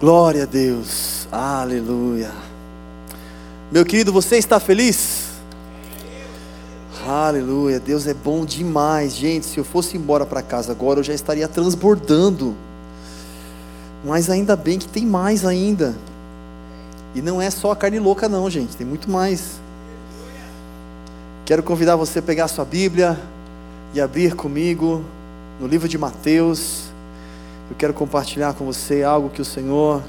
Glória a Deus. Aleluia. Meu querido, você está feliz? Aleluia. Deus é bom demais. Gente, se eu fosse embora para casa agora, eu já estaria transbordando. Mas ainda bem que tem mais ainda. E não é só a carne louca, não, gente. Tem muito mais. Quero convidar você a pegar a sua Bíblia e abrir comigo no livro de Mateus. Eu quero compartilhar com você algo que o Senhor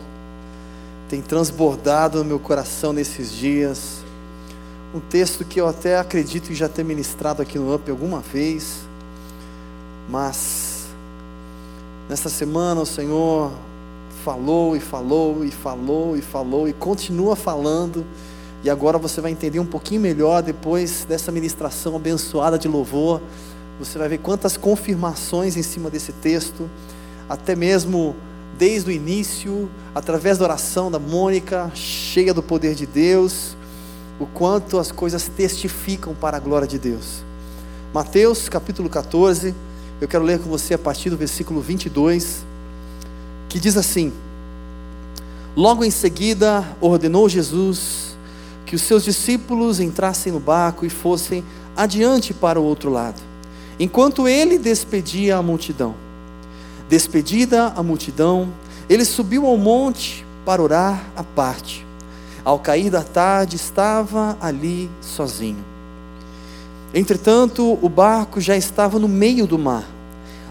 tem transbordado no meu coração nesses dias. Um texto que eu até acredito que já ter ministrado aqui no UP alguma vez, mas nessa semana o Senhor falou e falou e falou e falou e continua falando. E agora você vai entender um pouquinho melhor depois dessa ministração abençoada de louvor. Você vai ver quantas confirmações em cima desse texto até mesmo desde o início, através da oração da Mônica, cheia do poder de Deus, o quanto as coisas testificam para a glória de Deus. Mateus capítulo 14, eu quero ler com você a partir do versículo 22, que diz assim: Logo em seguida ordenou Jesus que os seus discípulos entrassem no barco e fossem adiante para o outro lado, enquanto ele despedia a multidão. Despedida a multidão, ele subiu ao monte para orar à parte. Ao cair da tarde, estava ali sozinho. Entretanto, o barco já estava no meio do mar,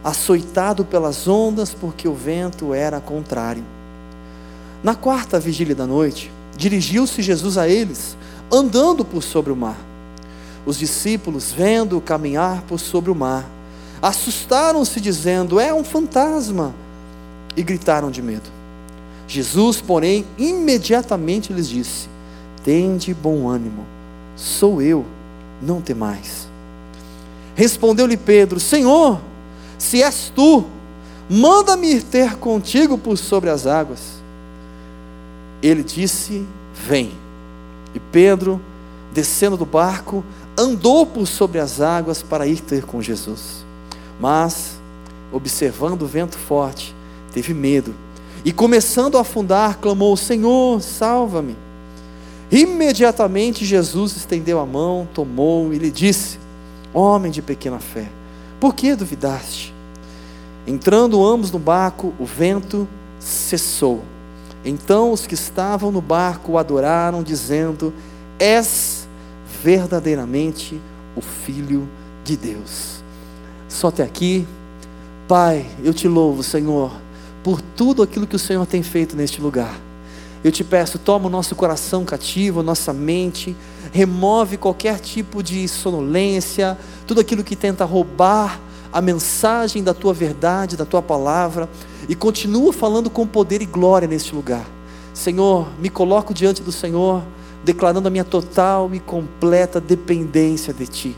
açoitado pelas ondas, porque o vento era contrário. Na quarta vigília da noite, dirigiu-se Jesus a eles, andando por sobre o mar. Os discípulos, vendo-o caminhar por sobre o mar, assustaram-se, dizendo: É um fantasma, e gritaram de medo. Jesus, porém, imediatamente lhes disse: Tende bom ânimo, sou eu, não temais. Respondeu-lhe Pedro: Senhor, se és tu, manda-me ir ter contigo por sobre as águas. Ele disse: Vem. E Pedro, descendo do barco, andou por sobre as águas para ir ter com Jesus. Mas, observando o vento forte, teve medo e, começando a afundar, clamou: Senhor, salva-me. Imediatamente Jesus estendeu a mão, tomou e lhe disse: Homem de pequena fé, por que duvidaste? Entrando ambos no barco, o vento cessou. Então os que estavam no barco o adoraram, dizendo: És verdadeiramente o Filho de Deus só até aqui. Pai, eu te louvo, Senhor, por tudo aquilo que o Senhor tem feito neste lugar. Eu te peço, toma o nosso coração cativo, a nossa mente, remove qualquer tipo de sonolência, tudo aquilo que tenta roubar a mensagem da tua verdade, da tua palavra, e continua falando com poder e glória neste lugar. Senhor, me coloco diante do Senhor, declarando a minha total e completa dependência de Ti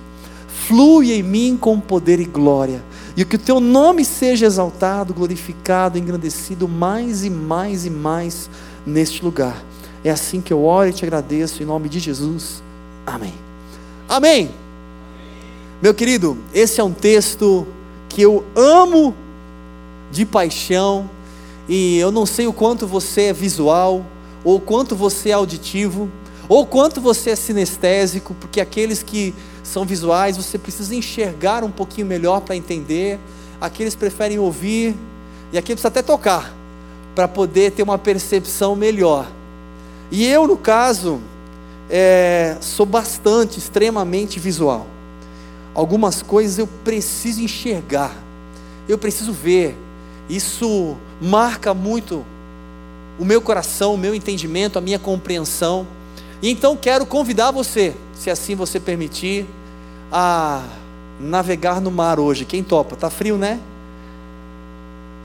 flui em mim com poder e glória, e que o teu nome seja exaltado, glorificado, engrandecido mais e mais e mais neste lugar. É assim que eu oro e te agradeço em nome de Jesus. Amém. Amém. Meu querido, esse é um texto que eu amo de paixão, e eu não sei o quanto você é visual, ou quanto você é auditivo, ou quanto você é sinestésico, porque aqueles que são visuais, você precisa enxergar um pouquinho melhor para entender. Aqueles preferem ouvir, e aqui precisa até tocar, para poder ter uma percepção melhor. E eu, no caso, é, sou bastante, extremamente visual. Algumas coisas eu preciso enxergar, eu preciso ver. Isso marca muito o meu coração, o meu entendimento, a minha compreensão. E então quero convidar você, se assim você permitir, a navegar no mar hoje. Quem topa? Tá frio, né?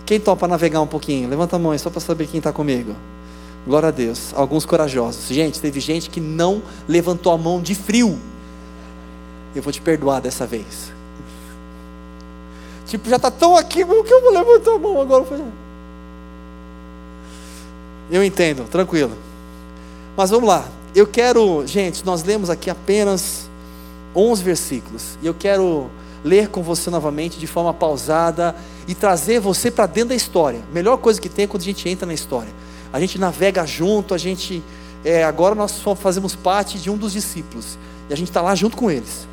Quem topa navegar um pouquinho? Levanta a mão só para saber quem está comigo. Glória a Deus. Alguns corajosos. Gente, teve gente que não levantou a mão de frio. Eu vou te perdoar dessa vez. Tipo, já está tão aqui, como que eu vou levantar a mão agora? Eu entendo, tranquilo. Mas vamos lá. Eu quero, gente, nós lemos aqui apenas 11 versículos. E eu quero ler com você novamente de forma pausada e trazer você para dentro da história. Melhor coisa que tem é quando a gente entra na história. a gente navega junto, a gente é, agora nós fazemos parte de um dos discípulos e a gente está lá junto com eles.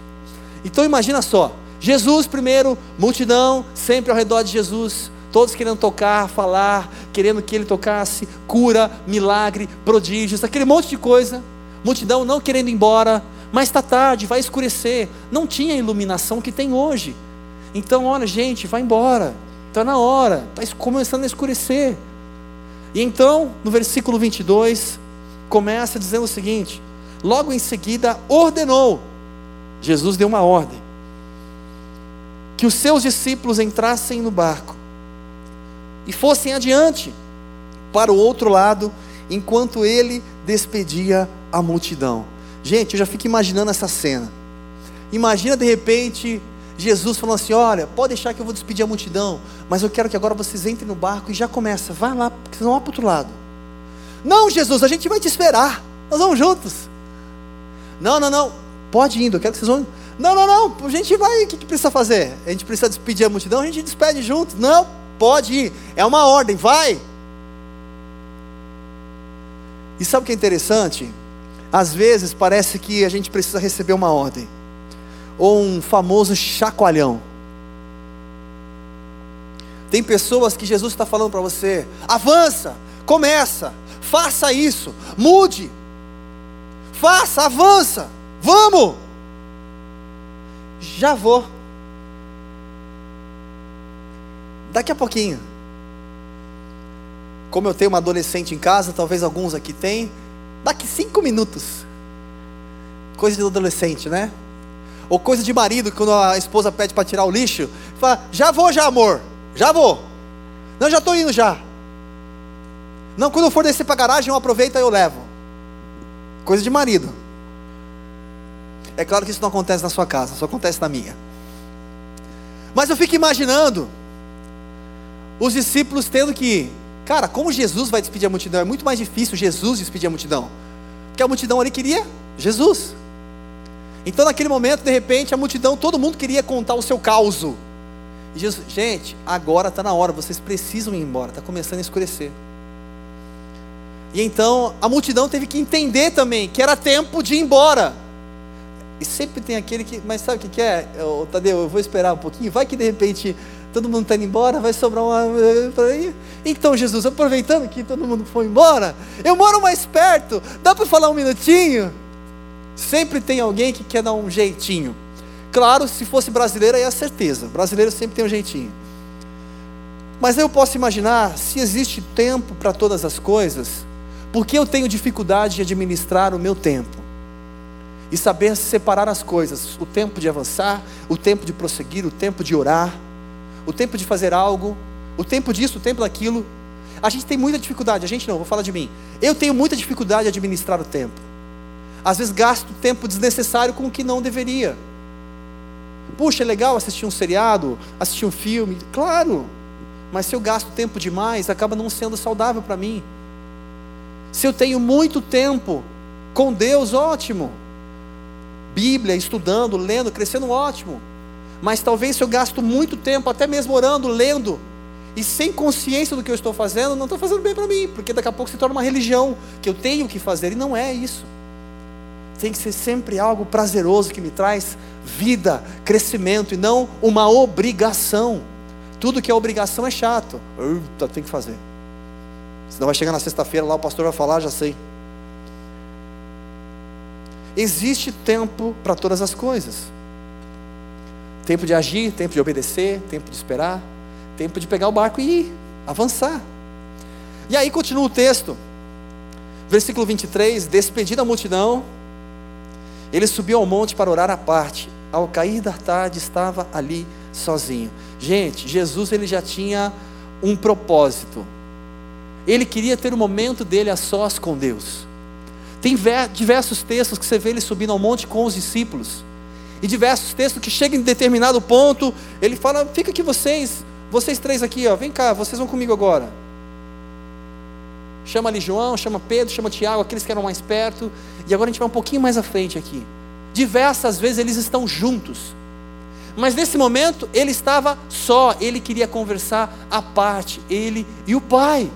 Então imagina só, Jesus primeiro, multidão sempre ao redor de Jesus, todos querendo tocar, falar, querendo que ele tocasse, cura, milagre, prodígios, aquele monte de coisa. Multidão não querendo ir embora, mas está tarde, vai escurecer. Não tinha a iluminação que tem hoje. Então, olha, gente, vai embora. Está na hora, está começando a escurecer. E então, no versículo 22, começa dizendo o seguinte: logo em seguida ordenou, Jesus deu uma ordem, que os seus discípulos entrassem no barco e fossem adiante para o outro lado, enquanto ele despedia a multidão. Gente, eu já fico imaginando essa cena. Imagina de repente Jesus falando assim: Olha, pode deixar que eu vou despedir a multidão, mas eu quero que agora vocês entrem no barco e já começa, vai lá, porque vocês vão para o outro lado. Não, Jesus, a gente vai te esperar, nós vamos juntos. Não, não, não, pode ir, eu quero que vocês vão. Não, não, não, a gente vai, o que, que precisa fazer? A gente precisa despedir a multidão, a gente despede juntos. Não, pode ir, é uma ordem, vai. E sabe o que é interessante? Às vezes parece que a gente precisa receber uma ordem, ou um famoso chacoalhão. Tem pessoas que Jesus está falando para você: avança, começa, faça isso, mude, faça, avança, vamos. Já vou. Daqui a pouquinho. Como eu tenho uma adolescente em casa, talvez alguns aqui tenham, daqui cinco minutos. Coisa de adolescente, né? Ou coisa de marido, quando a esposa pede para tirar o lixo, fala, já vou já, amor, já vou. Não, já estou indo já. Não, quando eu for descer para a garagem, eu aproveito e eu levo. Coisa de marido. É claro que isso não acontece na sua casa, só acontece na minha. Mas eu fico imaginando os discípulos tendo que, cara, como Jesus vai despedir a multidão? É muito mais difícil Jesus despedir a multidão, porque a multidão ali queria Jesus. Então, naquele momento, de repente, a multidão, todo mundo queria contar o seu caos. E Jesus, gente, agora está na hora, vocês precisam ir embora, está começando a escurecer. E então a multidão teve que entender também que era tempo de ir embora. E sempre tem aquele que, mas sabe o que, é? Eu, Tadeu, eu vou esperar um pouquinho, vai que de repente todo mundo está indo embora, vai sobrar uma. Então, Jesus, aproveitando que todo mundo foi embora, eu moro mais perto, dá para falar um minutinho? Sempre tem alguém que quer dar um jeitinho. Claro, se fosse brasileiro, aí é certeza. Brasileiro sempre tem um jeitinho. Mas eu posso imaginar, se existe tempo para todas as coisas, por que eu tenho dificuldade de administrar o meu tempo? E saber separar as coisas, o tempo de avançar, o tempo de prosseguir, o tempo de orar, o tempo de fazer algo, o tempo disso, o tempo daquilo. A gente tem muita dificuldade, a gente não, vou falar de mim. Eu tenho muita dificuldade de administrar o tempo. Às vezes gasto tempo desnecessário com o que não deveria. Puxa, é legal assistir um seriado, assistir um filme, claro. Mas se eu gasto tempo demais, acaba não sendo saudável para mim. Se eu tenho muito tempo com Deus, ótimo. Bíblia, estudando, lendo, crescendo, ótimo. Mas talvez se eu gasto muito tempo, até mesmo orando, lendo, e sem consciência do que eu estou fazendo, não estou fazendo bem para mim, porque daqui a pouco se torna uma religião que eu tenho que fazer, e não é isso tem que ser sempre algo prazeroso que me traz vida, crescimento e não uma obrigação. Tudo que é obrigação é chato. Tem que fazer. Senão vai chegar na sexta-feira lá, o pastor vai falar, já sei. Existe tempo para todas as coisas. Tempo de agir, tempo de obedecer, tempo de esperar, tempo de pegar o barco e ir, avançar. E aí continua o texto. Versículo 23, despedida a multidão, ele subiu ao monte para orar à parte. Ao cair da tarde, estava ali sozinho. Gente, Jesus ele já tinha um propósito. Ele queria ter o momento dele a sós com Deus. Tem diversos textos que você vê ele subindo ao monte com os discípulos. E diversos textos que chegam em determinado ponto, ele fala: "Fica aqui vocês, vocês três aqui, ó, vem cá, vocês vão comigo agora". Chama ali João, chama Pedro, chama Tiago, aqueles que eram mais perto. E agora a gente vai um pouquinho mais à frente aqui. Diversas vezes eles estão juntos. Mas nesse momento ele estava só, ele queria conversar à parte, ele e o pai.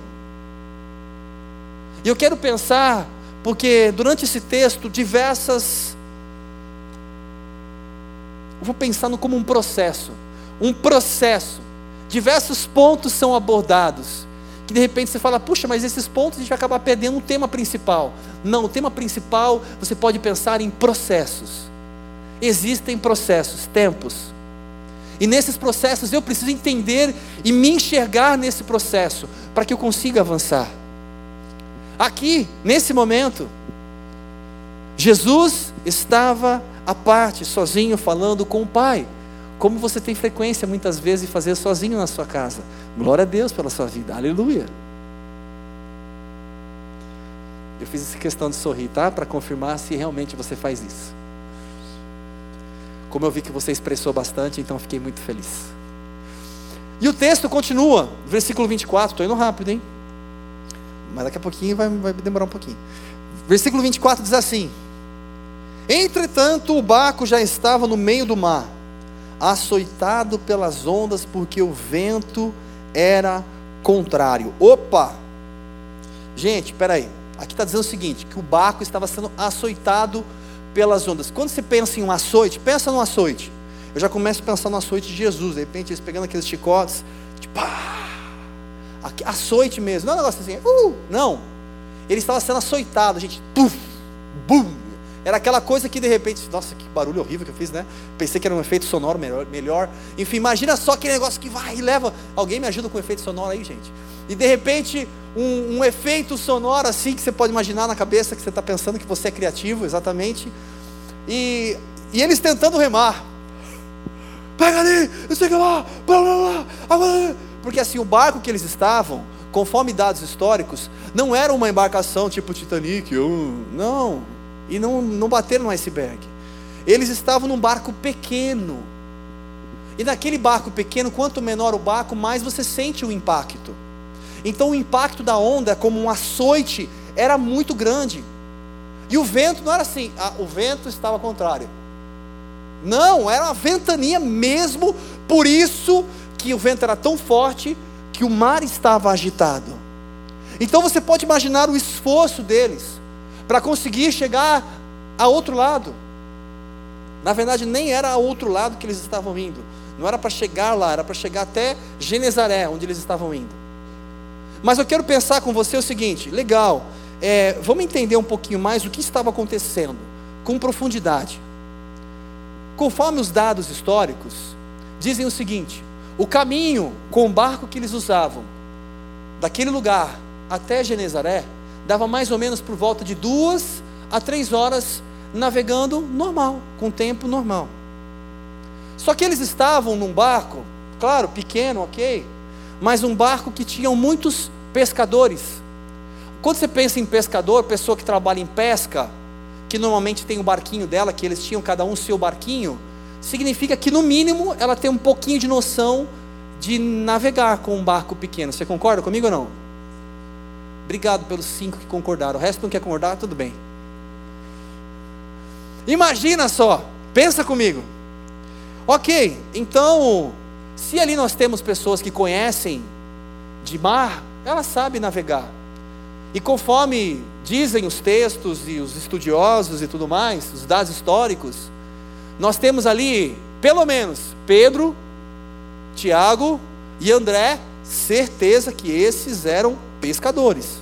E eu quero pensar, porque durante esse texto, diversas. Vou pensando como um processo. Um processo. Diversos pontos são abordados. Que de repente você fala, puxa, mas esses pontos a gente vai acabar perdendo o tema principal. Não, o tema principal você pode pensar em processos. Existem processos, tempos. E nesses processos eu preciso entender e me enxergar nesse processo para que eu consiga avançar. Aqui, nesse momento, Jesus estava à parte, sozinho, falando com o Pai, como você tem frequência muitas vezes de fazer sozinho na sua casa. Glória a Deus pela sua vida, aleluia. Eu fiz essa questão de sorrir, tá? Para confirmar se realmente você faz isso. Como eu vi que você expressou bastante, então fiquei muito feliz. E o texto continua, versículo 24, estou indo rápido, hein? Mas daqui a pouquinho vai, vai demorar um pouquinho. Versículo 24 diz assim: Entretanto, o barco já estava no meio do mar, açoitado pelas ondas, porque o vento era contrário. Opa! Gente, peraí. Aqui está dizendo o seguinte: que o barco estava sendo açoitado pelas ondas. Quando você pensa em um açoite, pensa no açoite. Eu já começo a pensar no açoite de Jesus. De repente, eles pegando aqueles chicotes, tipo, ah, açoite mesmo. Não é um negócio assim, uh, não. Ele estava sendo açoitado, gente, puf, bum. Era aquela coisa que de repente, nossa, que barulho horrível que eu fiz, né? Pensei que era um efeito sonoro melhor. melhor. Enfim, imagina só aquele negócio que vai e leva. Alguém me ajuda com efeito sonoro aí, gente? E de repente, um, um efeito sonoro assim que você pode imaginar na cabeça, que você está pensando que você é criativo, exatamente. E, e eles tentando remar. Pega ali, não sei lá, blá, blá, blá, porque assim, o barco que eles estavam, conforme dados históricos, não era uma embarcação tipo Titanic, não, e não, não bateram no iceberg. Eles estavam num barco pequeno. E naquele barco pequeno, quanto menor o barco, mais você sente o impacto. Então o impacto da onda, como um açoite, era muito grande. E o vento não era assim, ah, o vento estava contrário. Não, era uma ventania mesmo, por isso que o vento era tão forte que o mar estava agitado. Então você pode imaginar o esforço deles para conseguir chegar a outro lado. Na verdade, nem era a outro lado que eles estavam indo. Não era para chegar lá, era para chegar até Genezaré, onde eles estavam indo. Mas eu quero pensar com você o seguinte: legal, é, vamos entender um pouquinho mais o que estava acontecendo, com profundidade. Conforme os dados históricos, dizem o seguinte: o caminho com o barco que eles usavam, daquele lugar até Genezaré, dava mais ou menos por volta de duas a três horas navegando normal, com tempo normal. Só que eles estavam num barco, claro, pequeno, ok, mas um barco que tinha muitos pescadores. Quando você pensa em pescador, pessoa que trabalha em pesca, que normalmente tem o barquinho dela, que eles tinham cada um seu barquinho, significa que no mínimo ela tem um pouquinho de noção de navegar com um barco pequeno. Você concorda comigo ou não? Obrigado pelos cinco que concordaram. O resto não quer concordar, tudo bem. Imagina só, pensa comigo. Ok, então, se ali nós temos pessoas que conhecem de mar, ela sabe navegar. E conforme dizem os textos e os estudiosos e tudo mais, os dados históricos, nós temos ali, pelo menos, Pedro, Tiago e André, certeza que esses eram pescadores,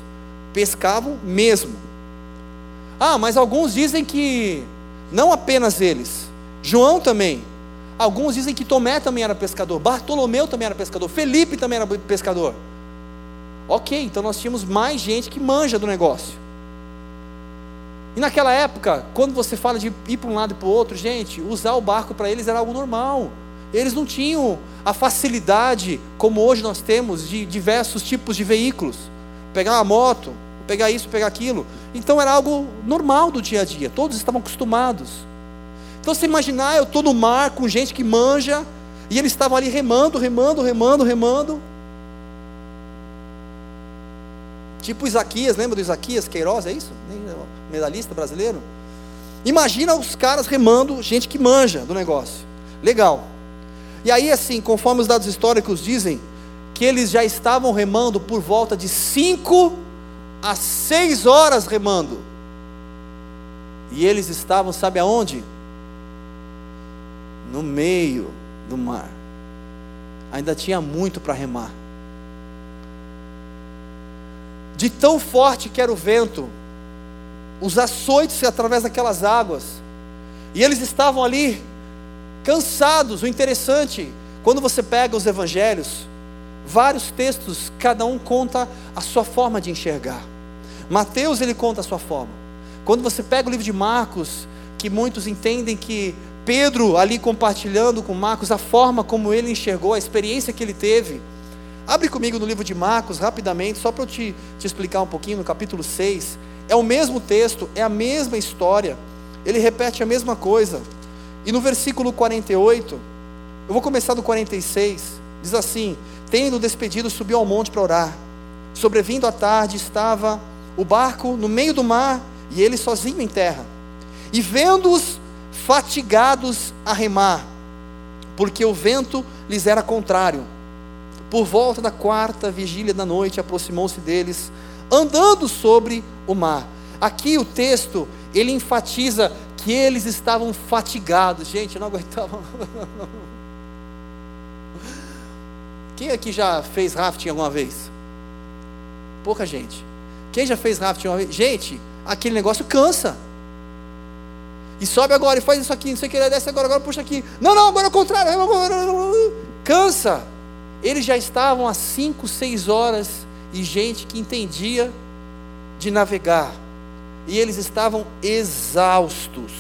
pescavam mesmo. Ah, mas alguns dizem que não apenas eles, João também. Alguns dizem que Tomé também era pescador, Bartolomeu também era pescador, Felipe também era pescador. Ok, então nós tínhamos mais gente que manja do negócio. E naquela época, quando você fala de ir para um lado e para o outro, gente, usar o barco para eles era algo normal. Eles não tinham a facilidade, como hoje nós temos, de diversos tipos de veículos. Pegar uma moto, pegar isso, pegar aquilo. Então era algo normal do dia a dia, todos estavam acostumados. Então você imaginar, eu estou no mar com gente que manja, e eles estavam ali remando, remando, remando, remando. Tipo Isaquias, lembra do Isaquias Queiroz, é isso? Medalhista brasileiro? Imagina os caras remando, gente que manja do negócio. Legal. E aí, assim, conforme os dados históricos dizem, que eles já estavam remando por volta de 5 há seis horas remando. E eles estavam, sabe aonde? No meio do mar. Ainda tinha muito para remar. De tão forte que era o vento, os açoites através daquelas águas, e eles estavam ali cansados. O interessante, quando você pega os evangelhos, vários textos, cada um conta a sua forma de enxergar. Mateus ele conta a sua forma. Quando você pega o livro de Marcos, que muitos entendem que Pedro ali compartilhando com Marcos a forma como ele enxergou, a experiência que ele teve. Abre comigo no livro de Marcos rapidamente, só para eu te, te explicar um pouquinho, no capítulo 6. É o mesmo texto, é a mesma história, ele repete a mesma coisa. E no versículo 48, eu vou começar do 46, diz assim: Tendo despedido, subiu ao monte para orar. Sobrevindo à tarde, estava o barco no meio do mar e ele sozinho em terra. E vendo-os fatigados a remar, porque o vento lhes era contrário. Por volta da quarta vigília da noite, aproximou-se deles, andando sobre o mar. Aqui o texto, ele enfatiza que eles estavam fatigados. Gente, não aguentavam. Quem aqui já fez rafting alguma vez? Pouca gente. Quem já fez rafting alguma vez? Gente, aquele negócio cansa. E sobe agora e faz isso aqui, não sei o que, desce agora, agora puxa aqui. Não, não, agora é o contrário. Cansa. Eles já estavam há 5, 6 horas e gente que entendia de navegar e eles estavam exaustos.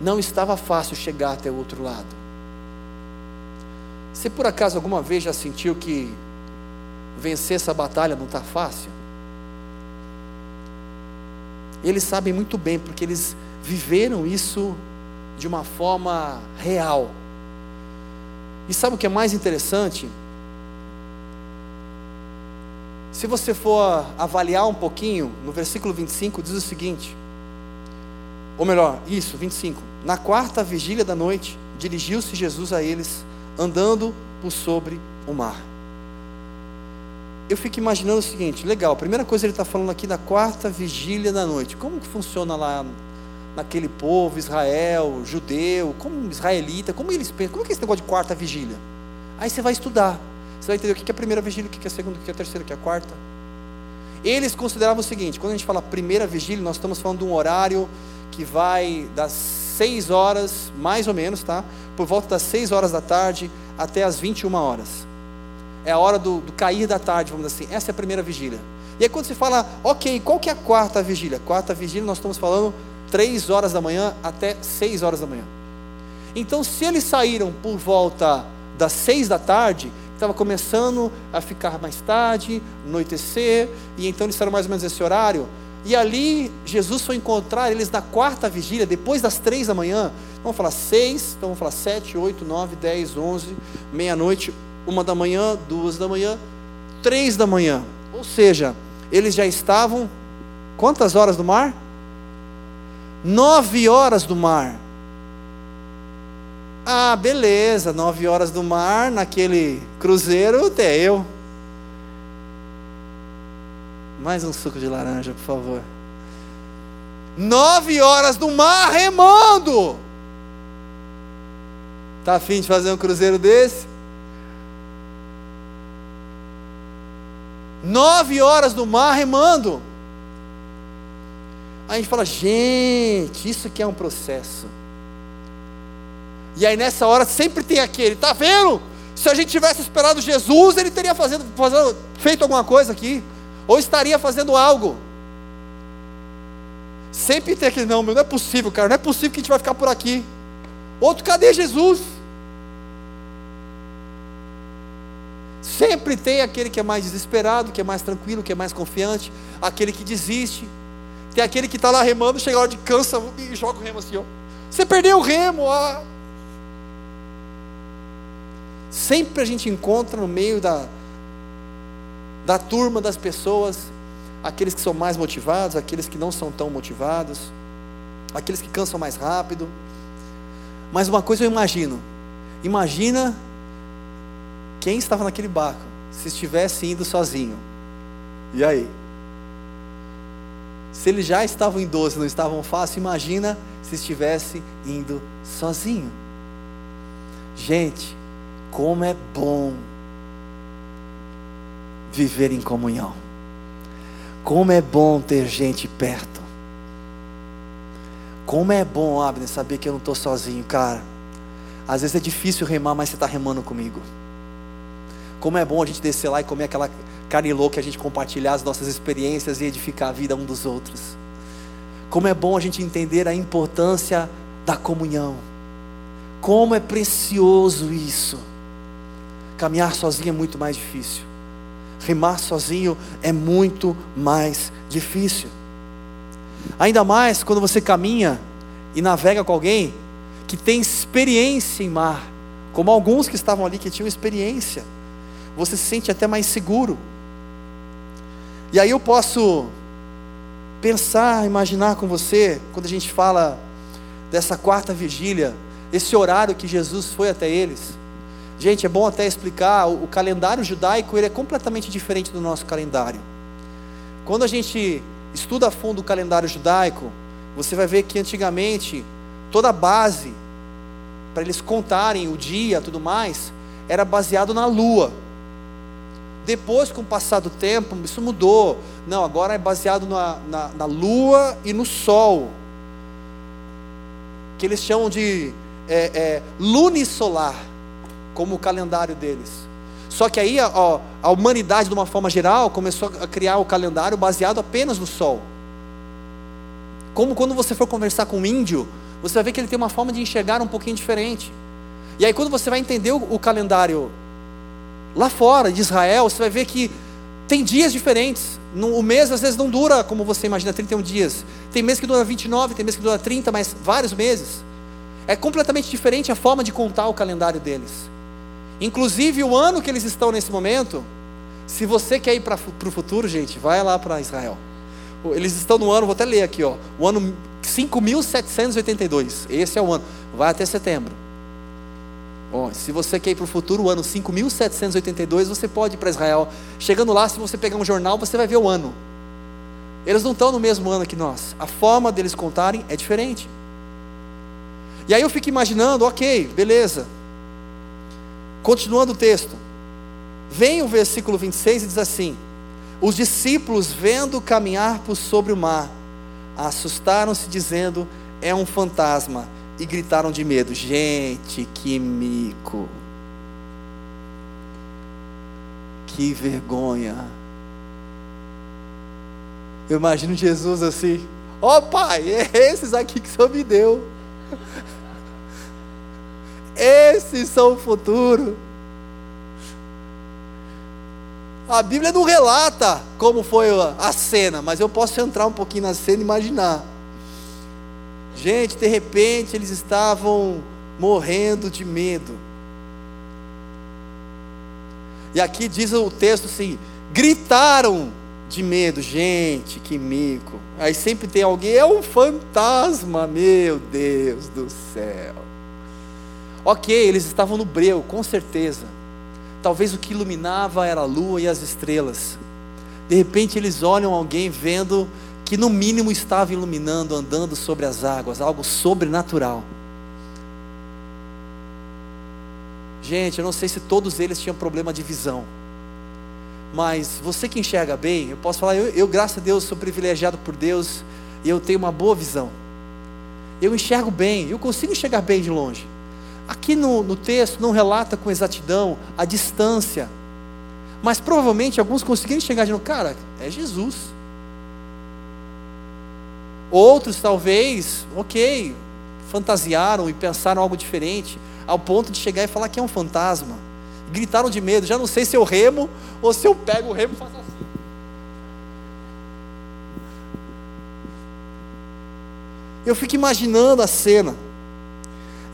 Não estava fácil chegar até o outro lado. Se por acaso alguma vez já sentiu que vencer essa batalha não está fácil? Eles sabem muito bem, porque eles viveram isso de uma forma real. E sabe o que é mais interessante? Se você for avaliar um pouquinho, no versículo 25 diz o seguinte: ou melhor, isso, 25. Na quarta vigília da noite, dirigiu-se Jesus a eles, andando por sobre o mar. Eu fico imaginando o seguinte: legal, a primeira coisa ele está falando aqui da quarta vigília da noite. Como que funciona lá naquele povo, Israel, judeu, como israelita, como eles pensam, como é que é esse negócio de quarta vigília? Aí você vai estudar. Você vai entender o que é a primeira vigília, o que é a segunda, o que é a terceira, o que é a quarta. Eles consideravam o seguinte: quando a gente fala primeira vigília, nós estamos falando de um horário que vai das 6 horas, mais ou menos, tá? Por volta das 6 horas da tarde até as 21 horas. É a hora do, do cair da tarde, vamos dizer assim. Essa é a primeira vigília. E aí quando se fala, ok, qual que é a quarta vigília? Quarta vigília, nós estamos falando 3 horas da manhã até 6 horas da manhã. Então, se eles saíram por volta das 6 da tarde, estava começando a ficar mais tarde, anoitecer, e então eles estavam mais ou menos esse horário. E ali Jesus foi encontrar eles na quarta vigília, depois das três da manhã. Vamos falar seis, então vamos falar sete, oito, nove, dez, onze, meia-noite, uma da manhã, duas da manhã, três da manhã. Ou seja, eles já estavam quantas horas do mar? Nove horas do mar. Ah, beleza, nove horas do mar, naquele cruzeiro, até eu. Mais um suco de laranja, por favor. Nove horas do mar remando. Tá afim de fazer um cruzeiro desse? Nove horas do mar remando. Aí a gente fala, gente, isso aqui é um processo. E aí nessa hora sempre tem aquele, tá vendo? Se a gente tivesse esperado Jesus, ele teria fazendo, fazendo, feito alguma coisa aqui, ou estaria fazendo algo. Sempre tem aquele, não, meu, não é possível, cara, não é possível que a gente vai ficar por aqui. Outro, cadê Jesus? Sempre tem aquele que é mais desesperado, que é mais tranquilo, que é mais confiante, aquele que desiste. Tem aquele que está lá remando, chega a hora de cansa e joga o remo assim, ó. Você perdeu o remo, ó. Sempre a gente encontra no meio da, da turma das pessoas aqueles que são mais motivados, aqueles que não são tão motivados, aqueles que cansam mais rápido. Mas uma coisa eu imagino: imagina quem estava naquele barco, se estivesse indo sozinho? E aí? Se eles já estavam em 12, não estavam fácil, imagina se estivesse indo sozinho. Gente, como é bom viver em comunhão. Como é bom ter gente perto. Como é bom, Abner, saber que eu não estou sozinho, cara. Às vezes é difícil remar, mas você está remando comigo. Como é bom a gente descer lá e comer aquela carne louca, a gente compartilhar as nossas experiências e edificar a vida um dos outros. Como é bom a gente entender a importância da comunhão. Como é precioso isso. Caminhar sozinho é muito mais difícil. Remar sozinho é muito mais difícil. Ainda mais quando você caminha e navega com alguém que tem experiência em mar, como alguns que estavam ali que tinham experiência. Você se sente até mais seguro. E aí eu posso pensar, imaginar com você, quando a gente fala dessa quarta vigília, esse horário que Jesus foi até eles. Gente, é bom até explicar, o, calendário judaico ele é completamente diferente do nosso calendário. Quando a gente estuda a fundo o calendário judaico, você vai ver que antigamente toda a base para eles contarem o dia, tudo mais, era baseado na lua. Depois, com o passar do tempo, isso mudou. Não, agora é baseado na, na, na lua e no sol, que eles chamam de é, é, lunisolar como o calendário deles. Só que aí ó, a humanidade, de uma forma geral, começou a criar o calendário baseado apenas no Sol. Como quando você for conversar com um índio, você vai ver que ele tem uma forma de enxergar um pouquinho diferente. E aí, quando você vai entender o, o calendário lá fora de Israel, você vai ver que tem dias diferentes. O mês às vezes não dura como você imagina, 31 dias. Tem mês que dura 29, tem mês que dura 30, mas vários meses. É completamente diferente a forma de contar o calendário deles. Inclusive o ano que eles estão nesse momento, se você quer ir para o futuro, gente, vai lá para Israel. Eles estão no ano, vou até ler aqui, ó, o ano 5.782. Esse é o ano, vai até setembro. Bom, se você quer ir para o futuro, o ano 5.782, você pode ir para Israel. Chegando lá, se você pegar um jornal, você vai ver o ano. Eles não estão no mesmo ano que nós. A forma deles contarem é diferente. E aí eu fico imaginando, ok, beleza. Continuando o texto. Vem o versículo 26 e diz assim: Os discípulos, vendo caminhar por sobre o mar, assustaram-se, dizendo: É um fantasma, e gritaram de medo. Gente, que mico. Que vergonha. Eu imagino Jesus assim: Ó oh, pai, é esses aqui que o Senhor me deu. Esses são o futuro. A Bíblia não relata como foi a cena, mas eu posso entrar um pouquinho na cena e imaginar. Gente, de repente eles estavam morrendo de medo. E aqui diz o texto assim: gritaram de medo. Gente, que mico. Aí sempre tem alguém, é um fantasma, meu Deus do céu. Ok, eles estavam no breu, com certeza. Talvez o que iluminava era a lua e as estrelas. De repente eles olham alguém vendo que no mínimo estava iluminando, andando sobre as águas, algo sobrenatural. Gente, eu não sei se todos eles tinham problema de visão. Mas você que enxerga bem, eu posso falar, eu, eu graças a Deus sou privilegiado por Deus e eu tenho uma boa visão. Eu enxergo bem, eu consigo enxergar bem de longe. Aqui no, no texto não relata com exatidão a distância, mas provavelmente alguns conseguiram chegar novo, cara, é Jesus. Outros talvez, ok, fantasiaram e pensaram algo diferente, ao ponto de chegar e falar que é um fantasma. Gritaram de medo, já não sei se eu remo ou se eu pego o remo e faço assim. Eu fico imaginando a cena.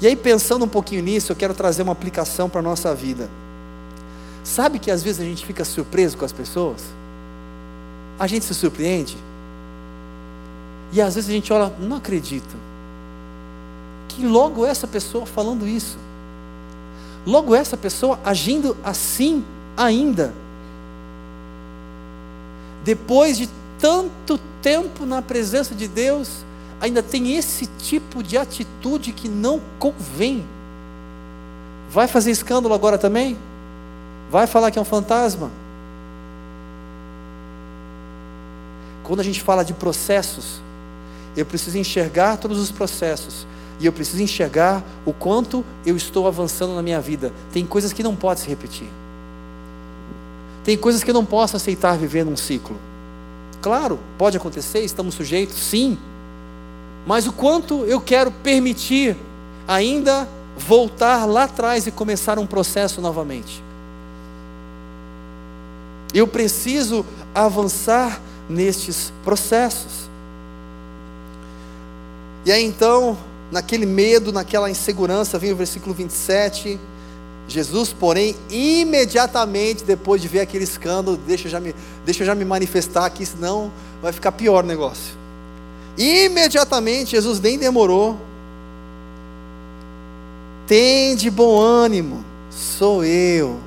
E aí, pensando um pouquinho nisso, eu quero trazer uma aplicação para a nossa vida. Sabe que às vezes a gente fica surpreso com as pessoas? A gente se surpreende. E às vezes a gente olha, não acredito. Que logo essa pessoa falando isso. Logo essa pessoa agindo assim ainda. depois de tanto tempo na presença de Deus, ainda tem esse tipo de atitude que não convém. Vai fazer escândalo agora também? Vai falar que é um fantasma? Quando a gente fala de processos, eu preciso enxergar todos os processos. E eu preciso enxergar o quanto eu estou avançando na minha vida. Tem coisas que não podem se repetir. Tem coisas que eu não posso aceitar viver num ciclo. Claro, pode acontecer, estamos sujeitos, sim. Mas o quanto eu quero permitir ainda voltar lá atrás e começar um processo novamente. Eu preciso avançar nestes processos. E aí então, naquele medo, naquela insegurança, vem o versículo 27. Jesus, porém, imediatamente depois de ver aquele escândalo, deixa eu já me, deixa eu já me manifestar aqui, senão vai ficar pior o negócio. Imediatamente, Jesus nem demorou. Tem de bom ânimo, sou eu,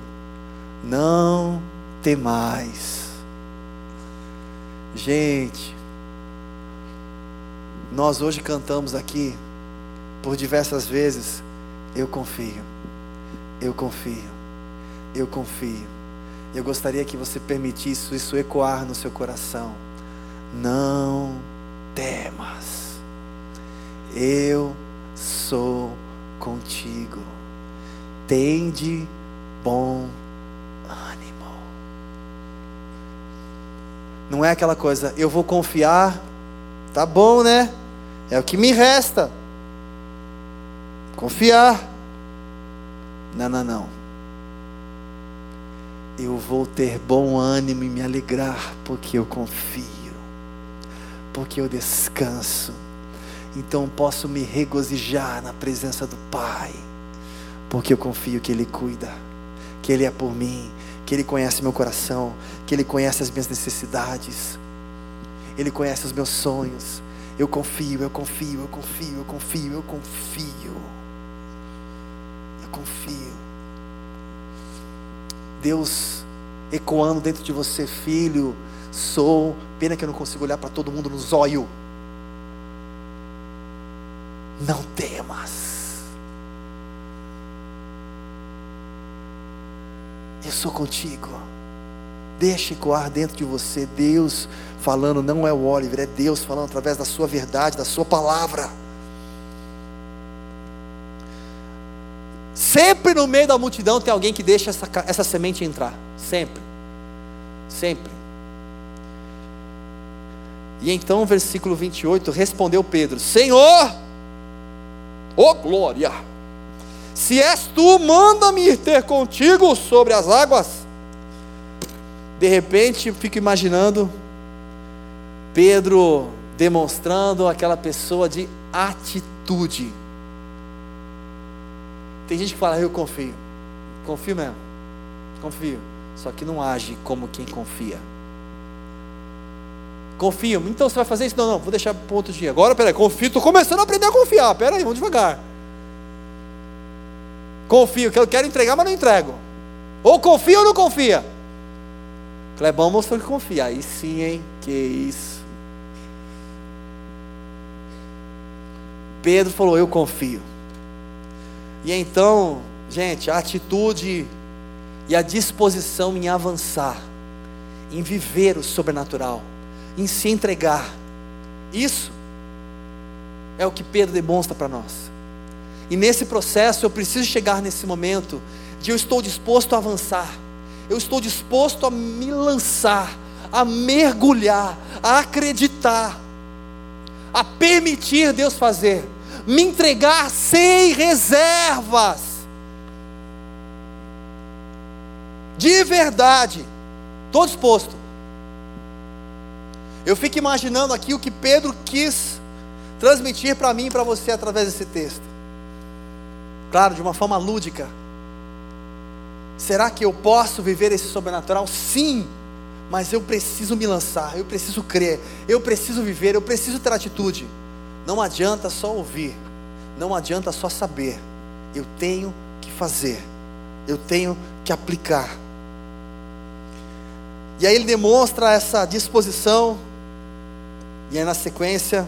não temais. Gente, nós hoje cantamos aqui, por diversas vezes, eu confio, eu confio, eu confio. Eu gostaria que você permitisse isso ecoar no seu coração. Não temas, eu sou contigo. Tende bom Não é aquela coisa, eu vou confiar, tá bom, né? É o que me resta. Confiar. Não, não, não. Eu vou ter bom ânimo e me alegrar, porque eu confio, porque eu descanso. Então posso me regozijar na presença do Pai, porque eu confio que Ele cuida, que Ele é por mim, que Ele conhece meu coração, que Ele conhece as minhas necessidades, Ele conhece os meus sonhos. Eu confio, eu confio, eu confio, eu confio, eu confio. Eu confio. Deus ecoando dentro de você, filho, sou. Pena que eu não consigo olhar para todo mundo no zóio. Não temas. Eu sou contigo. Deixe ecoar dentro de você Deus falando, não é o Oliver, é Deus falando através da sua verdade, da sua palavra. Sempre no meio da multidão tem alguém que deixa essa, essa semente entrar. Sempre. Sempre. E então, versículo 28, respondeu Pedro: Senhor, ô oh glória! Se és tu, manda-me ir ter contigo sobre as águas. De repente, eu fico imaginando Pedro demonstrando aquela pessoa de atitude. Tem gente que fala, eu confio. Confio mesmo. Confio. Só que não age como quem confia. Confio. Então você vai fazer isso? Não, não, vou deixar para outro dia. Agora, peraí, confio. Estou começando a aprender a confiar. Peraí, vamos devagar. Confio, que eu quero entregar, mas não entrego. Ou confia ou não confia. Clebão mostrou que confia. Aí sim, hein? Que isso. Pedro falou: Eu confio. E então, gente, a atitude e a disposição em avançar, em viver o sobrenatural, em se entregar, isso é o que Pedro demonstra para nós. E nesse processo eu preciso chegar nesse momento de eu estou disposto a avançar. Eu estou disposto a me lançar, a mergulhar, a acreditar, a permitir Deus fazer, me entregar sem reservas. De verdade, estou disposto. Eu fico imaginando aqui o que Pedro quis transmitir para mim e para você através desse texto. Claro, de uma forma lúdica. Será que eu posso viver esse sobrenatural? Sim, mas eu preciso me lançar, eu preciso crer, eu preciso viver, eu preciso ter atitude. Não adianta só ouvir, não adianta só saber, eu tenho que fazer, eu tenho que aplicar. E aí ele demonstra essa disposição. E aí na sequência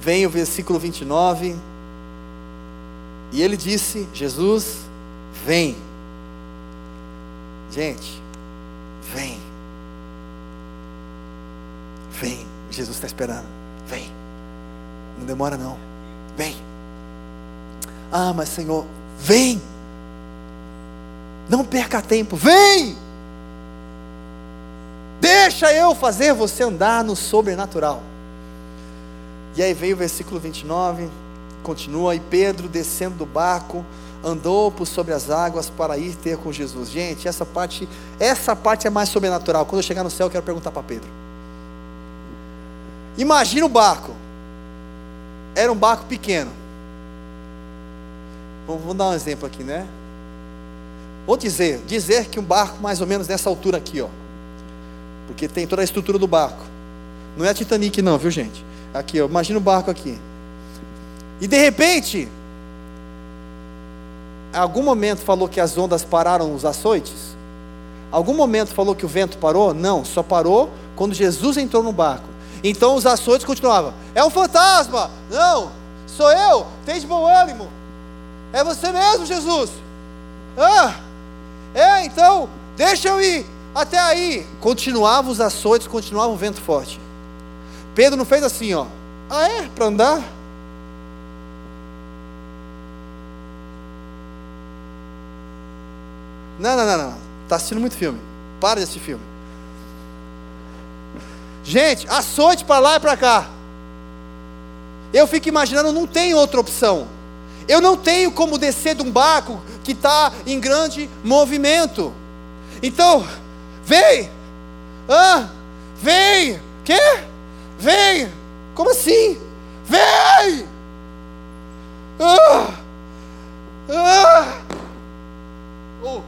vem o versículo 29. E ele disse: Jesus, vem. Gente, vem. Vem. Jesus está esperando. Vem. Não demora não. Vem. Ah, mas Senhor, vem. Não perca tempo. Vem. Deixa eu fazer você andar no sobrenatural. E aí vem o versículo 29, continua, e Pedro descendo do barco, andou por sobre as águas para ir ter com Jesus. Gente, essa parte, essa parte é mais sobrenatural. Quando eu chegar no céu, eu quero perguntar para Pedro. Imagina o barco. Era um barco pequeno. Vamos dar um exemplo aqui, né? Vou dizer, dizer que um barco mais ou menos dessa altura aqui, ó. Porque tem toda a estrutura do barco. Não é Titanic não, viu gente? Aqui, ó, imagina o barco aqui. E de repente, algum momento falou que as ondas pararam os açoites? Algum momento falou que o vento parou? Não, só parou quando Jesus entrou no barco. Então os açoites continuavam. É um fantasma! Não, sou eu, tem de bom ânimo. É você mesmo, Jesus. Ah, é, então, deixa eu ir. Até aí, continuavam os açoites, continuava o vento forte. Pedro não fez assim, ó. Ah, é? Para andar? Não, não, não, não. Está assistindo muito filme. Para de assistir filme. Gente, açoite para lá e para cá. Eu fico imaginando, não tem outra opção. Eu não tenho como descer de um barco que está em grande movimento. Então, Vem! Ah, vem! Quê? Vem! Como assim? Vem! Ah! Ah! Oh.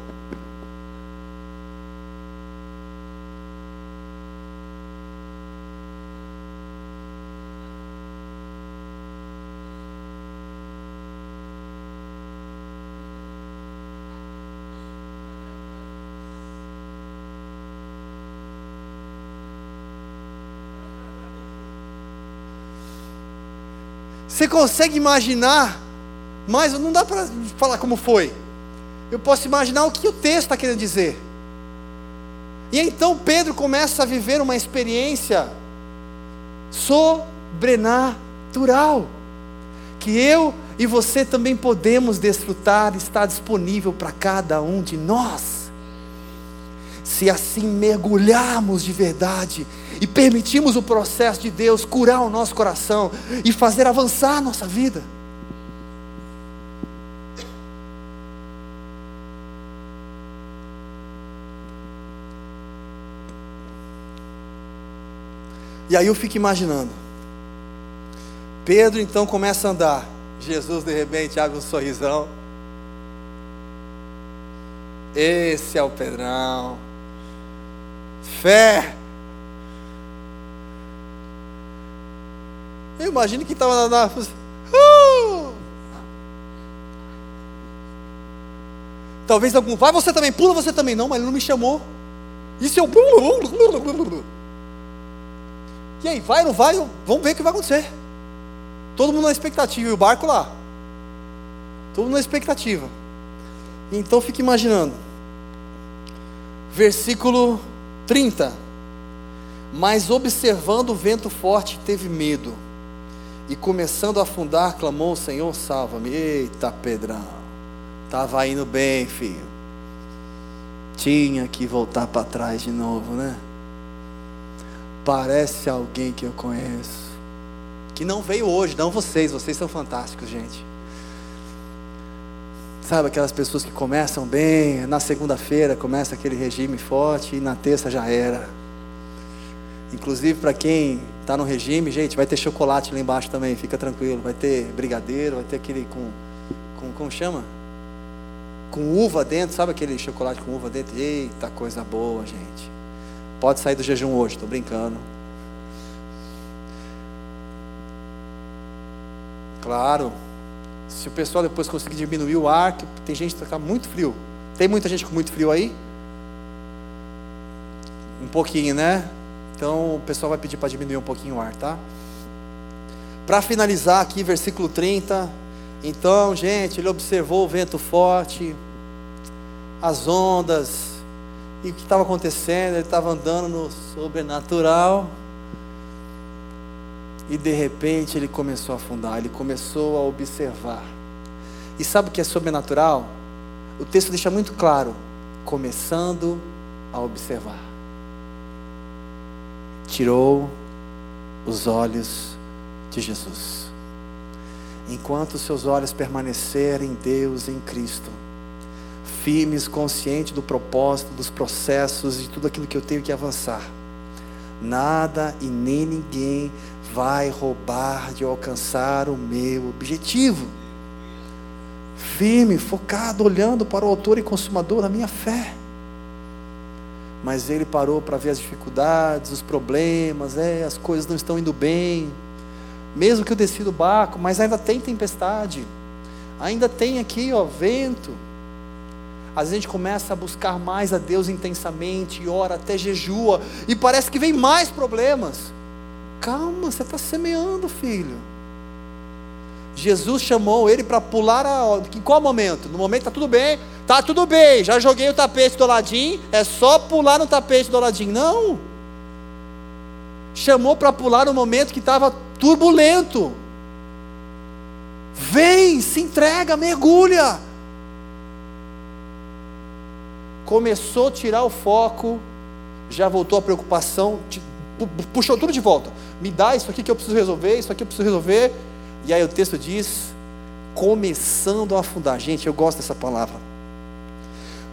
Você consegue imaginar, mas não dá para falar como foi. Eu posso imaginar o que o texto está querendo dizer. E então Pedro começa a viver uma experiência sobrenatural, que eu e você também podemos desfrutar, está disponível para cada um de nós. Se assim mergulharmos de verdade e permitirmos o processo de Deus curar o nosso coração e fazer avançar a nossa vida. E aí eu fico imaginando. Pedro então começa a andar. Jesus de repente abre um sorrisão. Esse é o Pedrão. Fé. Eu imagino que estava na. Uh! Talvez algum. Vai você também, pula você também. Não, mas ele não me chamou. Isso é o. E aí, vai ou não vai? Vamos ver o que vai acontecer. Todo mundo na expectativa. E o barco lá. Todo mundo na expectativa. Então fique imaginando. Versículo 30. Mas observando o vento forte, teve medo. E começando a afundar, clamou: Senhor, salva-me. Eita, Pedrão. Estava indo bem, filho. Tinha que voltar para trás de novo, né? Parece alguém que eu conheço. Que não veio hoje, não vocês. Vocês são fantásticos, gente. Sabe aquelas pessoas que começam bem, na segunda-feira começa aquele regime forte e na terça já era. Inclusive para quem está no regime, gente, vai ter chocolate lá embaixo também, fica tranquilo. Vai ter brigadeiro, vai ter aquele com, com como chama? Com uva dentro, sabe aquele chocolate com uva dentro? Eita, coisa boa, gente. Pode sair do jejum hoje, estou brincando. Claro, se o pessoal depois conseguir diminuir o ar, que tem gente que está muito frio. Tem muita gente com muito frio aí? Um pouquinho, né? Então o pessoal vai pedir para diminuir um pouquinho o ar, tá? Para finalizar aqui, versículo 30. Então, gente, ele observou o vento forte, as ondas, e o que estava acontecendo? Ele estava andando no sobrenatural. E de repente ele começou a afundar, ele começou a observar. E sabe o que é sobrenatural? O texto deixa muito claro: começando a observar. Tirou os olhos de Jesus. Enquanto seus olhos permanecerem em Deus, em Cristo, firmes, conscientes do propósito, dos processos, de tudo aquilo que eu tenho que avançar, nada e nem ninguém vai roubar de alcançar o meu objetivo. Firme, focado, olhando para o autor e consumador da minha fé. Mas ele parou para ver as dificuldades, os problemas, é, as coisas não estão indo bem. Mesmo que eu desci do barco, mas ainda tem tempestade. Ainda tem aqui, ó, vento. Às vezes a gente começa a buscar mais a Deus intensamente, e ora até jejua, e parece que vem mais problemas. Calma, você está semeando, filho. Jesus chamou ele para pular a. Em qual momento? No momento está tudo bem, tá tudo bem, já joguei o tapete do ladinho, é só pular no tapete do ladinho. Não. Chamou para pular no momento que estava turbulento. Vem, se entrega, mergulha. Começou a tirar o foco, já voltou a preocupação, puxou tudo de volta. Me dá isso aqui que eu preciso resolver, isso aqui eu preciso resolver. E aí o texto diz: começando a afundar. Gente, eu gosto dessa palavra.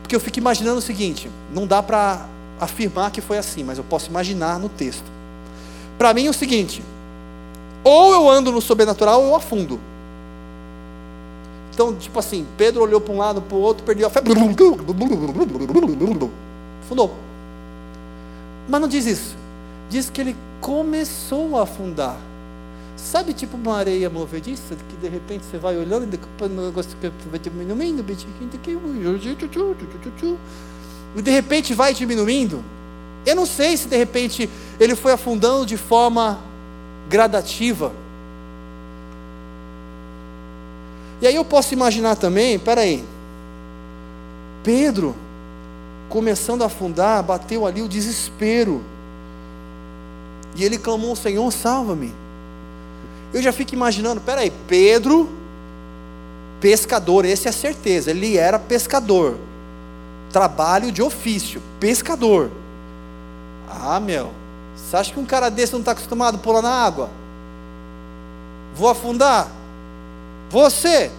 Porque eu fico imaginando o seguinte: não dá para afirmar que foi assim, mas eu posso imaginar no texto. Para mim é o seguinte: ou eu ando no sobrenatural ou eu afundo. Então, tipo assim, Pedro olhou para um lado, para o outro, perdeu a fé. Afundou. Mas não diz isso diz que ele começou a afundar. Sabe, tipo uma areia movediça, que de repente você vai olhando e o negócio vai diminuindo, e de repente vai diminuindo. Eu não sei se de repente ele foi afundando de forma gradativa. E aí eu posso imaginar também, peraí, Pedro, começando a afundar, bateu ali o desespero. E ele clamou: Senhor, salva-me. Eu já fico imaginando: peraí, Pedro, pescador, esse é certeza, ele era pescador, trabalho de ofício, pescador. Ah, meu, você acha que um cara desse não está acostumado a pular na água? Vou afundar? Você?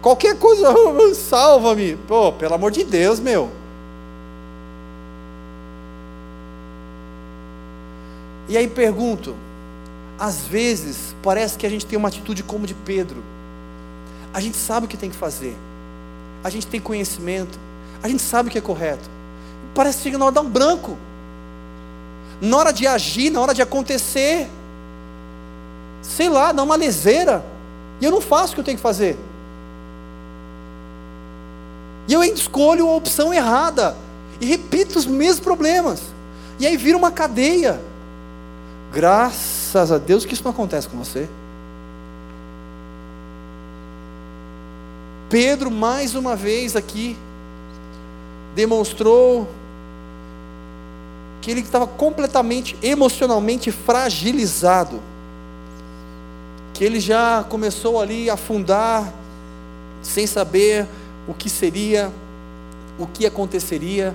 Qualquer coisa, salva-me. Pô, pelo amor de Deus, meu. E aí pergunto: às vezes parece que a gente tem uma atitude como de Pedro. A gente sabe o que tem que fazer, a gente tem conhecimento, a gente sabe o que é correto. Parece que chega na hora de dar um branco, na hora de agir, na hora de acontecer, sei lá, dá uma leseira, e eu não faço o que eu tenho que fazer. E eu ainda escolho a opção errada, e repito os mesmos problemas, e aí vira uma cadeia. Graças a Deus que isso não acontece com você. Pedro, mais uma vez aqui, demonstrou que ele estava completamente emocionalmente fragilizado, que ele já começou ali a afundar, sem saber o que seria, o que aconteceria.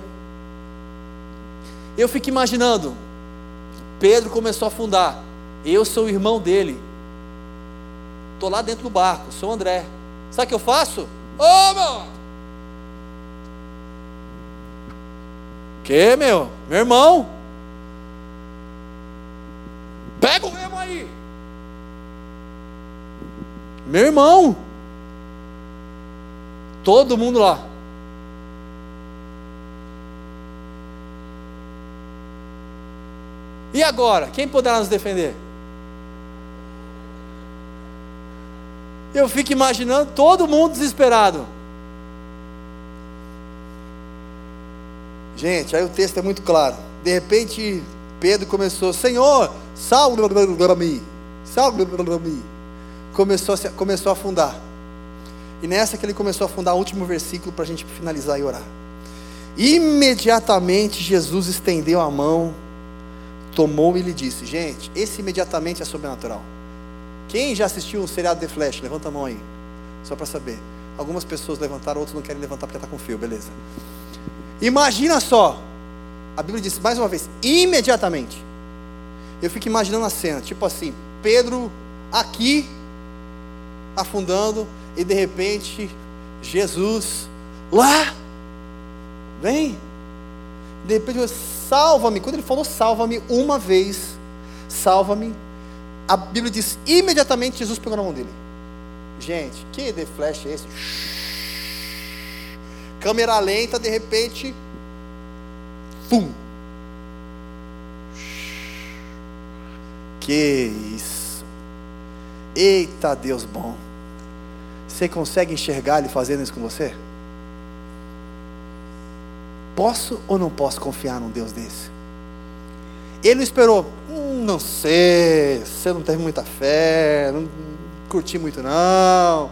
Eu fico imaginando, Pedro começou a afundar. Eu sou o irmão dele. Estou lá dentro do barco, sou o André. Sabe o que eu faço? Ô, oh, meu! Que, meu? Meu irmão? Pega o remo aí! Meu irmão! Todo mundo lá. E agora? Quem poderá nos defender? Eu fico imaginando todo mundo desesperado. Gente, aí o texto é muito claro. De repente, Pedro começou: Senhor, salva-me, salva-me. Começou, começou a afundar. E nessa que ele começou a afundar o último versículo para a gente finalizar e orar. Imediatamente Jesus estendeu a mão, tomou e lhe disse: Gente, esse imediatamente é sobrenatural. Quem já assistiu um seriado The Flash? Levanta a mão aí, só para saber. Algumas pessoas levantaram, outros não querem levantar porque está com fio, beleza. Imagina só, a Bíblia diz mais uma vez: imediatamente. Eu fico imaginando a cena, tipo assim, Pedro aqui, afundando, e de repente, Jesus lá, vem, de repente, salva-me. Quando ele falou salva-me uma vez, salva-me, a Bíblia diz imediatamente Jesus pegou na mão dele. Gente, que de flash é esse? Câmera lenta, de repente, fum. Que isso. Eita Deus bom. Você consegue enxergar Ele fazendo isso com você? Posso ou não posso confiar num Deus desse? Ele não esperou, hum, não sei, você não teve muita fé, não curti muito não.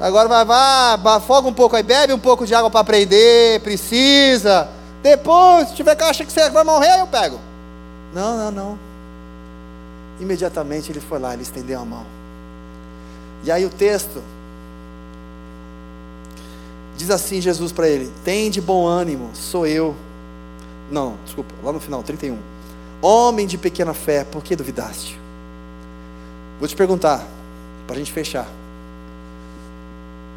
Agora vai, vai, afoga um pouco aí, bebe um pouco de água para aprender, precisa. Depois, se tiver que acha que você vai morrer, eu pego. Não, não, não. Imediatamente ele foi lá, ele estendeu a mão. E aí o texto Diz assim Jesus para ele: Tem de bom ânimo, sou eu. Não, desculpa, lá no final, 31. Homem de pequena fé, por que duvidaste? Vou te perguntar, para a gente fechar.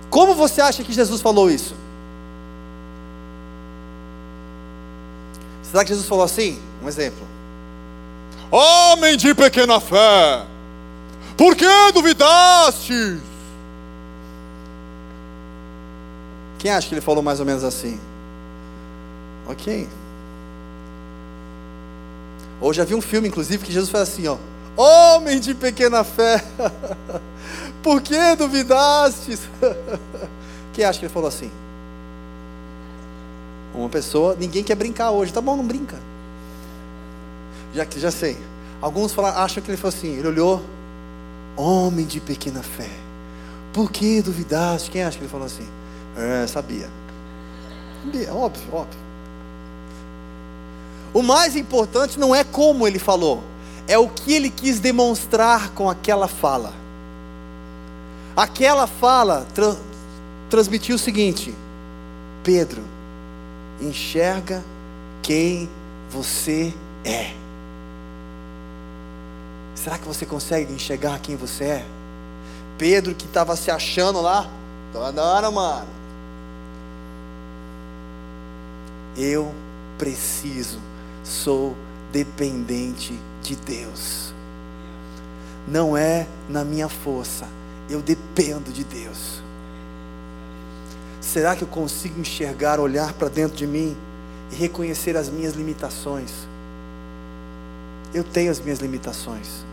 Como você acha que Jesus falou isso? Será que Jesus falou assim? Um exemplo. Homem de pequena fé, por que duvidaste? Quem acha que ele falou mais ou menos assim? Ok. Ou já vi um filme, inclusive, que Jesus faz assim, ó. Homem de pequena fé, por que duvidastes? Quem acha que ele falou assim? Uma pessoa, ninguém quer brincar hoje, tá bom, não brinca. Já que já sei. Alguns falam, acham que ele falou assim, ele olhou, homem de pequena fé, por que duvidaste? Quem acha que ele falou assim? É, sabia. Sabia, óbvio, óbvio. O mais importante não é como ele falou, é o que ele quis demonstrar com aquela fala. Aquela fala tra transmitiu o seguinte: Pedro, enxerga quem você é. Será que você consegue enxergar quem você é? Pedro que estava se achando lá, tô andando, mano. Eu preciso, sou dependente de Deus. Não é na minha força, eu dependo de Deus. Será que eu consigo enxergar, olhar para dentro de mim e reconhecer as minhas limitações? Eu tenho as minhas limitações.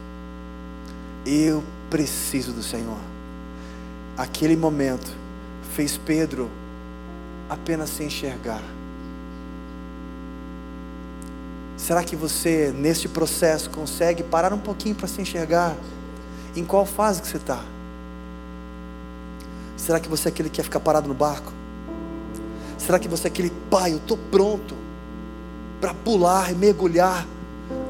Eu preciso do Senhor. Aquele momento fez Pedro apenas se enxergar. Será que você, neste processo, consegue parar um pouquinho para se enxergar? Em qual fase que você está? Será que você é aquele que quer ficar parado no barco? Será que você é aquele pai, eu estou pronto para pular e mergulhar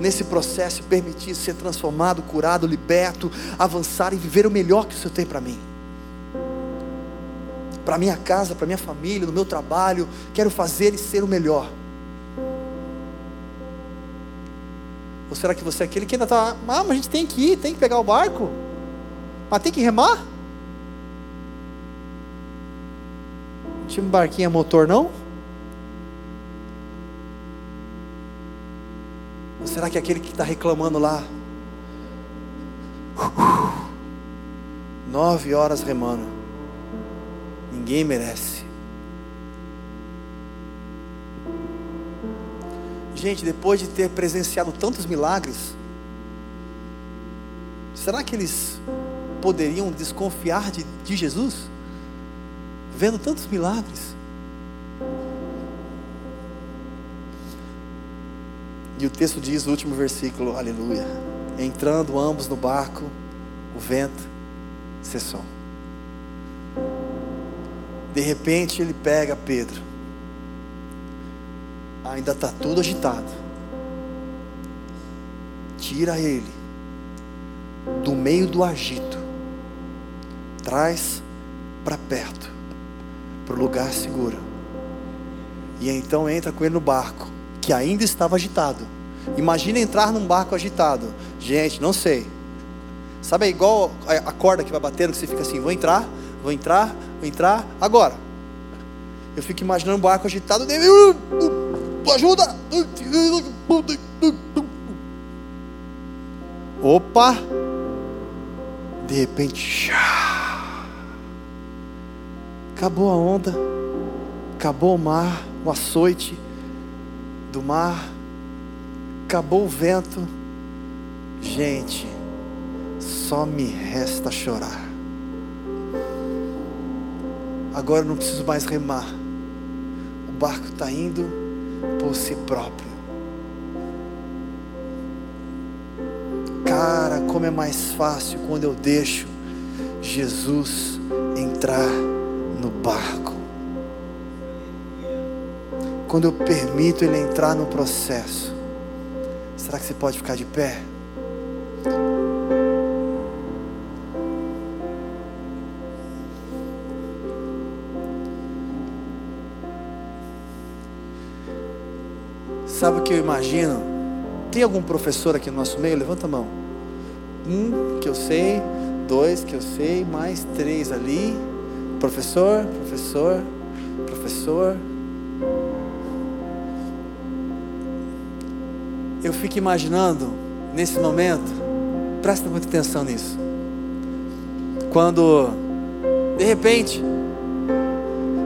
nesse processo e permitir ser transformado, curado, liberto, avançar e viver o melhor que o Senhor tem para mim? Para minha casa, para minha família, no meu trabalho, quero fazer e ser o melhor. Ou será que você é aquele que ainda está, ah, mas a gente tem que ir, tem que pegar o barco, mas tem que remar? Tinha um barquinho a motor, não? Ou será que é aquele que está reclamando lá? Nove horas remando. Ninguém merece. Gente, depois de ter presenciado tantos milagres, será que eles poderiam desconfiar de, de Jesus? Vendo tantos milagres. E o texto diz, o último versículo, aleluia. Entrando ambos no barco, o vento cessou. De repente ele pega Pedro. Ainda está tudo agitado. Tira ele do meio do agito. Traz para perto, para o lugar seguro. E então entra com ele no barco, que ainda estava agitado. Imagina entrar num barco agitado. Gente, não sei. Sabe, é igual a corda que vai batendo, que você fica assim: vou entrar, vou entrar, vou entrar, agora. Eu fico imaginando um barco agitado. Ajuda! Opa! De repente, acabou a onda, acabou o mar, o açoite do mar, acabou o vento. Gente, só me resta chorar. Agora eu não preciso mais remar. O barco está indo por si próprio. Cara, como é mais fácil quando eu deixo Jesus entrar no barco. Quando eu permito Ele entrar no processo. Será que você pode ficar de pé? Sabe o que eu imagino? Tem algum professor aqui no nosso meio? Levanta a mão. Um que eu sei, dois que eu sei, mais três ali. Professor, professor, professor. Eu fico imaginando nesse momento, presta muita atenção nisso. Quando de repente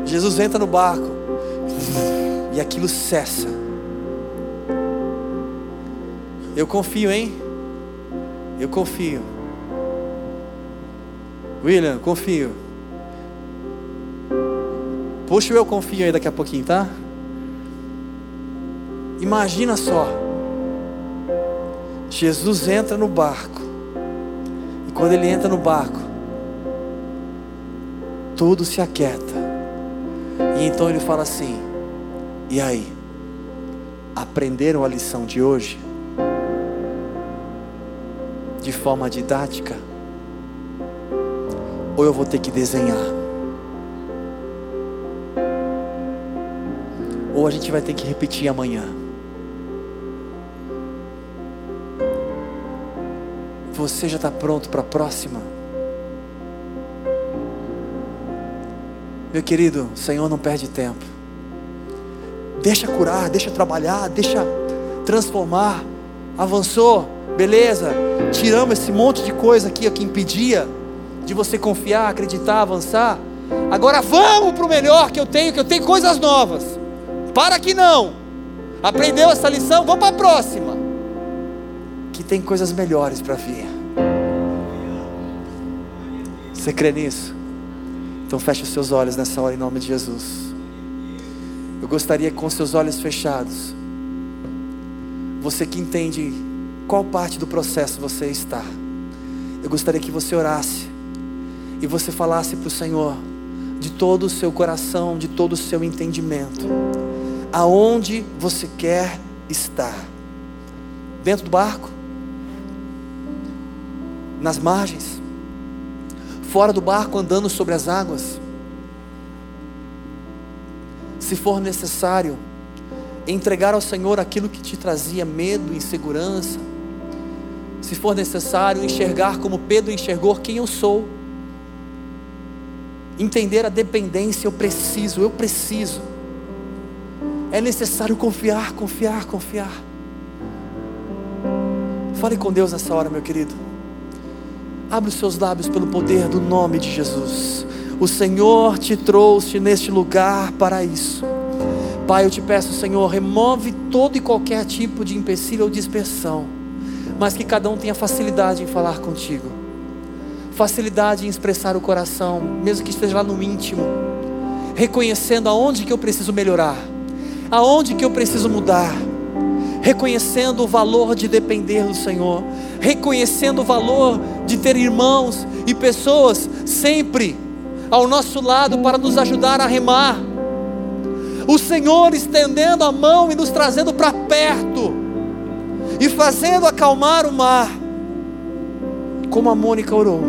Jesus entra no barco e aquilo cessa. Eu confio, hein? Eu confio. William, confio. Puxa eu confio aí daqui a pouquinho, tá? Imagina só. Jesus entra no barco. E quando ele entra no barco, tudo se aquieta. E então ele fala assim: E aí? Aprenderam a lição de hoje? De forma didática, ou eu vou ter que desenhar, ou a gente vai ter que repetir amanhã. Você já está pronto para a próxima? Meu querido, o Senhor não perde tempo. Deixa curar, deixa trabalhar, deixa transformar. Avançou, beleza? Tiramos esse monte de coisa aqui que impedia de você confiar, acreditar, avançar. Agora vamos para o melhor que eu tenho, que eu tenho coisas novas. Para que não. Aprendeu essa lição? Vamos para a próxima. Que tem coisas melhores para vir. Você crê nisso? Então feche os seus olhos nessa hora em nome de Jesus. Eu gostaria que com seus olhos fechados, você que entende qual parte do processo você está. Eu gostaria que você orasse e você falasse para o Senhor de todo o seu coração, de todo o seu entendimento, aonde você quer estar. Dentro do barco? Nas margens? Fora do barco andando sobre as águas? Se for necessário, entregar ao Senhor aquilo que te trazia medo, insegurança, se for necessário, enxergar como Pedro enxergou quem eu sou. Entender a dependência, eu preciso, eu preciso. É necessário confiar, confiar, confiar. Fale com Deus nessa hora, meu querido. Abre os seus lábios pelo poder do nome de Jesus. O Senhor te trouxe neste lugar para isso. Pai, eu te peço, Senhor, remove todo e qualquer tipo de empecilho ou dispersão mas que cada um tenha facilidade em falar contigo, facilidade em expressar o coração, mesmo que esteja lá no íntimo, reconhecendo aonde que eu preciso melhorar, aonde que eu preciso mudar, reconhecendo o valor de depender do Senhor, reconhecendo o valor de ter irmãos e pessoas sempre ao nosso lado para nos ajudar a remar. O Senhor estendendo a mão e nos trazendo para perto e fazendo acalmar o mar, como a Mônica orou.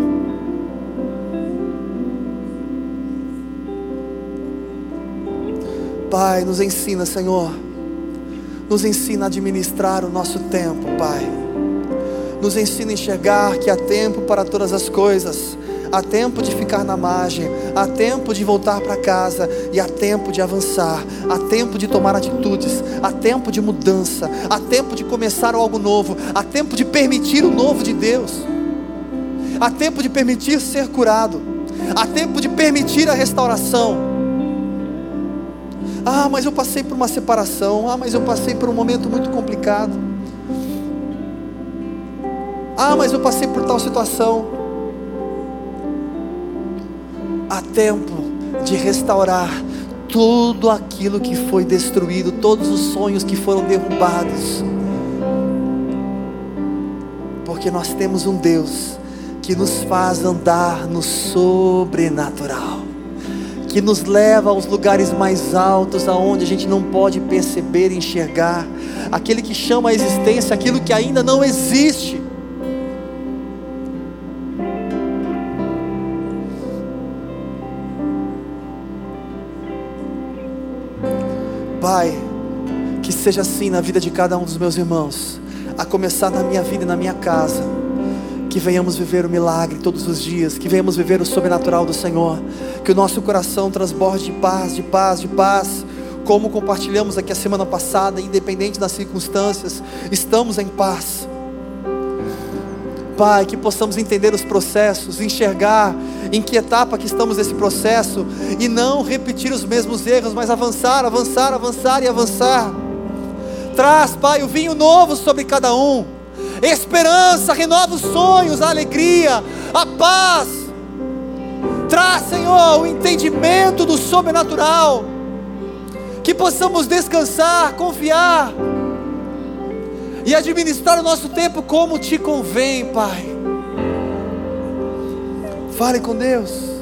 Pai, nos ensina, Senhor, nos ensina a administrar o nosso tempo, Pai. Nos ensina a enxergar que há tempo para todas as coisas há tempo de ficar na margem, há tempo de voltar para casa e há tempo de avançar, há tempo de tomar atitudes, há tempo de mudança, há tempo de começar algo novo, há tempo de permitir o novo de Deus, há tempo de permitir ser curado, há tempo de permitir a restauração. Ah, mas eu passei por uma separação, ah, mas eu passei por um momento muito complicado. Ah, mas eu passei por tal situação há tempo de restaurar tudo aquilo que foi destruído, todos os sonhos que foram derrubados. Porque nós temos um Deus que nos faz andar no sobrenatural, que nos leva aos lugares mais altos, aonde a gente não pode perceber enxergar, aquele que chama a existência aquilo que ainda não existe. Pai, que seja assim na vida de cada um dos meus irmãos, a começar na minha vida e na minha casa. Que venhamos viver o milagre todos os dias, que venhamos viver o sobrenatural do Senhor, que o nosso coração transborde de paz, de paz, de paz, como compartilhamos aqui a semana passada, independente das circunstâncias, estamos em paz. Pai, que possamos entender os processos, enxergar em que etapa que estamos nesse processo e não repetir os mesmos erros, mas avançar, avançar, avançar e avançar. Traz, Pai, o vinho novo sobre cada um, esperança, renova os sonhos, a alegria, a paz. Traz, Senhor, o entendimento do sobrenatural, que possamos descansar, confiar e administrar o nosso tempo como te convém, Pai. Fale com Deus.